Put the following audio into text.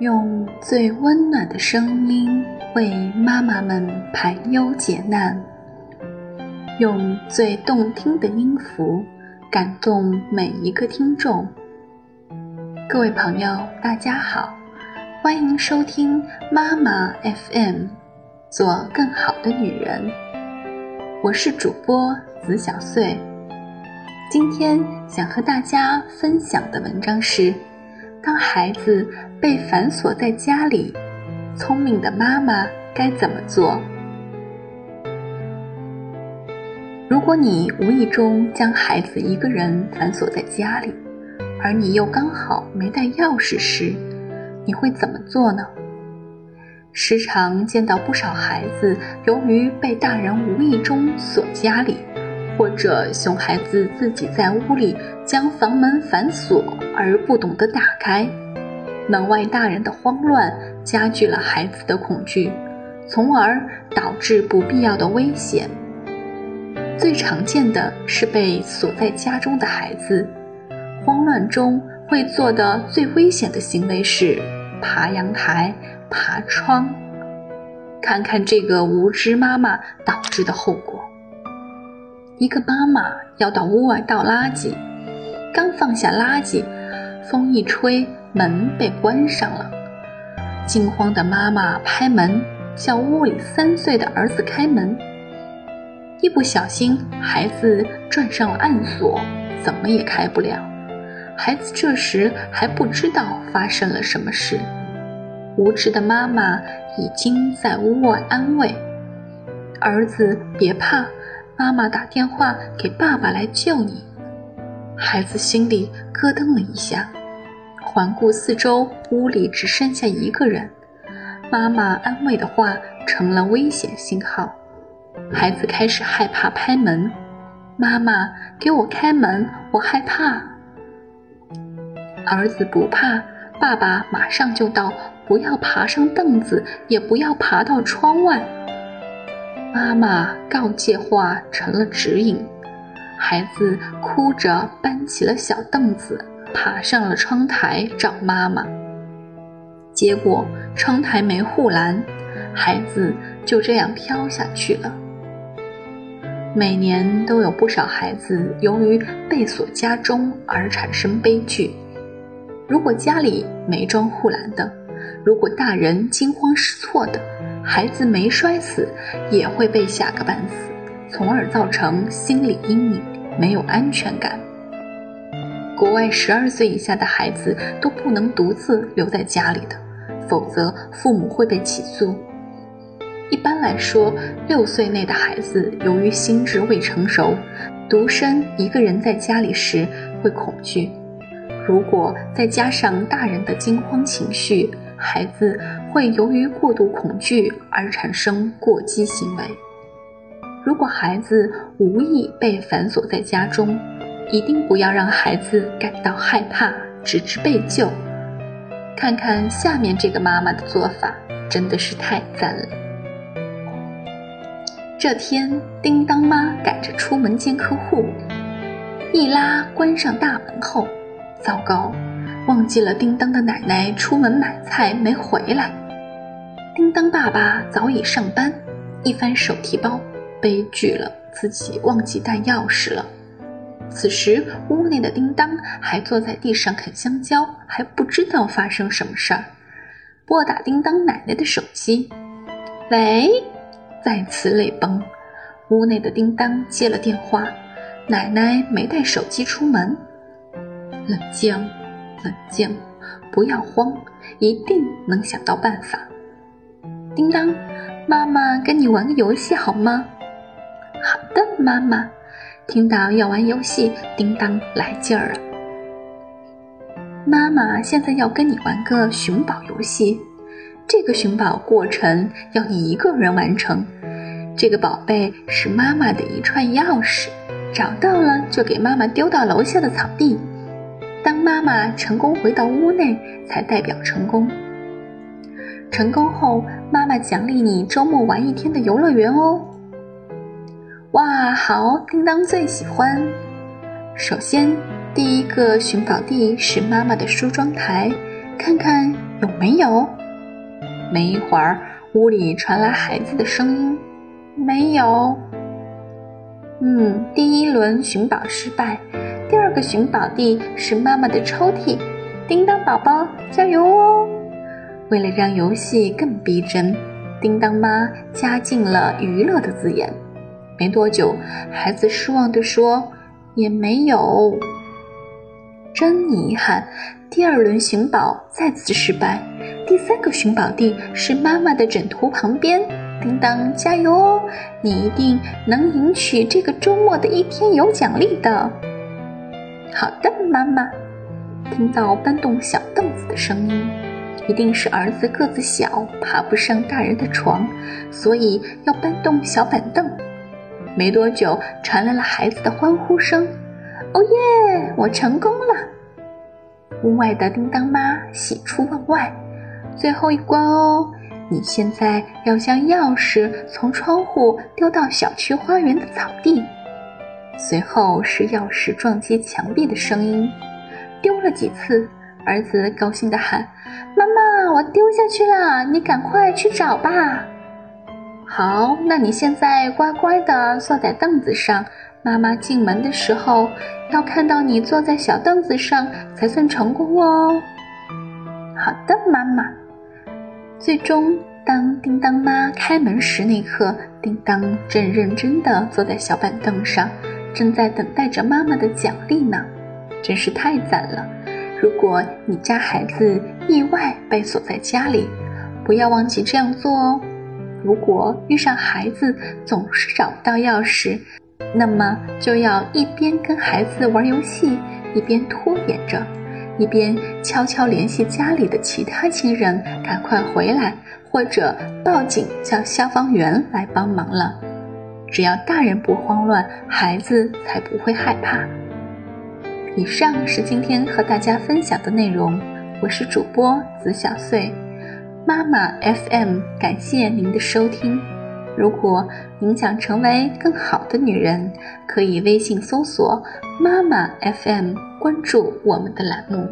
用最温暖的声音为妈妈们排忧解难，用最动听的音符感动每一个听众。各位朋友，大家好，欢迎收听妈妈 FM，做更好的女人。我是主播子小穗，今天想和大家分享的文章是。当孩子被反锁在家里，聪明的妈妈该怎么做？如果你无意中将孩子一个人反锁在家里，而你又刚好没带钥匙时，你会怎么做呢？时常见到不少孩子由于被大人无意中锁家里。或者熊孩子自己在屋里将房门反锁而不懂得打开，门外大人的慌乱加剧了孩子的恐惧，从而导致不必要的危险。最常见的是被锁在家中的孩子，慌乱中会做的最危险的行为是爬阳台、爬窗。看看这个无知妈妈导致的后果。一个妈妈要到屋外倒垃圾，刚放下垃圾，风一吹，门被关上了。惊慌的妈妈拍门，叫屋里三岁的儿子开门。一不小心，孩子转上了暗锁，怎么也开不了。孩子这时还不知道发生了什么事，无知的妈妈已经在屋外安慰儿子：“别怕。”妈妈打电话给爸爸来救你，孩子心里咯噔了一下，环顾四周，屋里只剩下一个人。妈妈安慰的话成了危险信号，孩子开始害怕拍门。妈妈给我开门，我害怕。儿子不怕，爸爸马上就到，不要爬上凳子，也不要爬到窗外。妈妈告诫话成了指引，孩子哭着搬起了小凳子，爬上了窗台找妈妈。结果窗台没护栏，孩子就这样飘下去了。每年都有不少孩子由于被锁家中而产生悲剧。如果家里没装护栏的，如果大人惊慌失措的。孩子没摔死，也会被吓个半死，从而造成心理阴影，没有安全感。国外十二岁以下的孩子都不能独自留在家里的，否则父母会被起诉。一般来说，六岁内的孩子由于心智未成熟，独身一个人在家里时会恐惧。如果再加上大人的惊慌情绪，孩子会由于过度恐惧而产生过激行为。如果孩子无意被反锁在家中，一定不要让孩子感到害怕，直至被救。看看下面这个妈妈的做法，真的是太赞了。这天，叮当妈赶着出门见客户，一拉关上大门后，糟糕！忘记了叮当的奶奶出门买菜没回来，叮当爸爸早已上班，一翻手提包，悲剧了，自己忘记带钥匙了。此时屋内的叮当还坐在地上啃香蕉，还不知道发生什么事儿。拨打叮当奶奶的手机，喂，再次泪崩。屋内的叮当接了电话，奶奶没带手机出门，冷静。冷静，不要慌，一定能想到办法。叮当，妈妈跟你玩个游戏好吗？好的，妈妈。听到要玩游戏，叮当来劲儿了。妈妈现在要跟你玩个寻宝游戏，这个寻宝过程要你一个人完成。这个宝贝是妈妈的一串钥匙，找到了就给妈妈丢到楼下的草地。当妈妈成功回到屋内，才代表成功。成功后，妈妈奖励你周末玩一天的游乐园哦。哇，好，叮当最喜欢。首先，第一个寻宝地是妈妈的梳妆台，看看有没有。没一会儿，屋里传来孩子的声音：“没有。”嗯，第一轮寻宝失败。个寻宝地是妈妈的抽屉。叮当宝宝，加油哦！为了让游戏更逼真，叮当妈加进了娱乐的字眼。没多久，孩子失望地说：“也没有。”真遗憾，第二轮寻宝再次失败。第三个寻宝地是妈妈的枕头旁边。叮当，加油哦！你一定能赢取这个周末的一天有奖励的。好的，妈妈。听到搬动小凳子的声音，一定是儿子个子小，爬不上大人的床，所以要搬动小板凳。没多久，传来了孩子的欢呼声：“哦耶！我成功了！”屋外的叮当妈喜出望外。最后一关哦，你现在要将钥匙从窗户丢到小区花园的草地。随后是钥匙撞击墙壁的声音。丢了几次，儿子高兴地喊：“妈妈，我丢下去了，你赶快去找吧。”好，那你现在乖乖地坐在凳子上。妈妈进门的时候，要看到你坐在小凳子上才算成功哦。好的，妈妈。最终，当叮当妈开门时那刻，叮当正认真地坐在小板凳上，正在等待着妈妈的奖励呢。真是太赞了！如果你家孩子意外被锁在家里，不要忘记这样做哦。如果遇上孩子总是找不到钥匙，那么就要一边跟孩子玩游戏，一边拖延着，一边悄悄联系家里的其他亲人赶快回来，或者报警叫消防员来帮忙了。只要大人不慌乱，孩子才不会害怕。以上是今天和大家分享的内容，我是主播子小碎，妈妈 FM，感谢您的收听。如果您想成为更好的女人，可以微信搜索“妈妈 FM”，关注我们的栏目。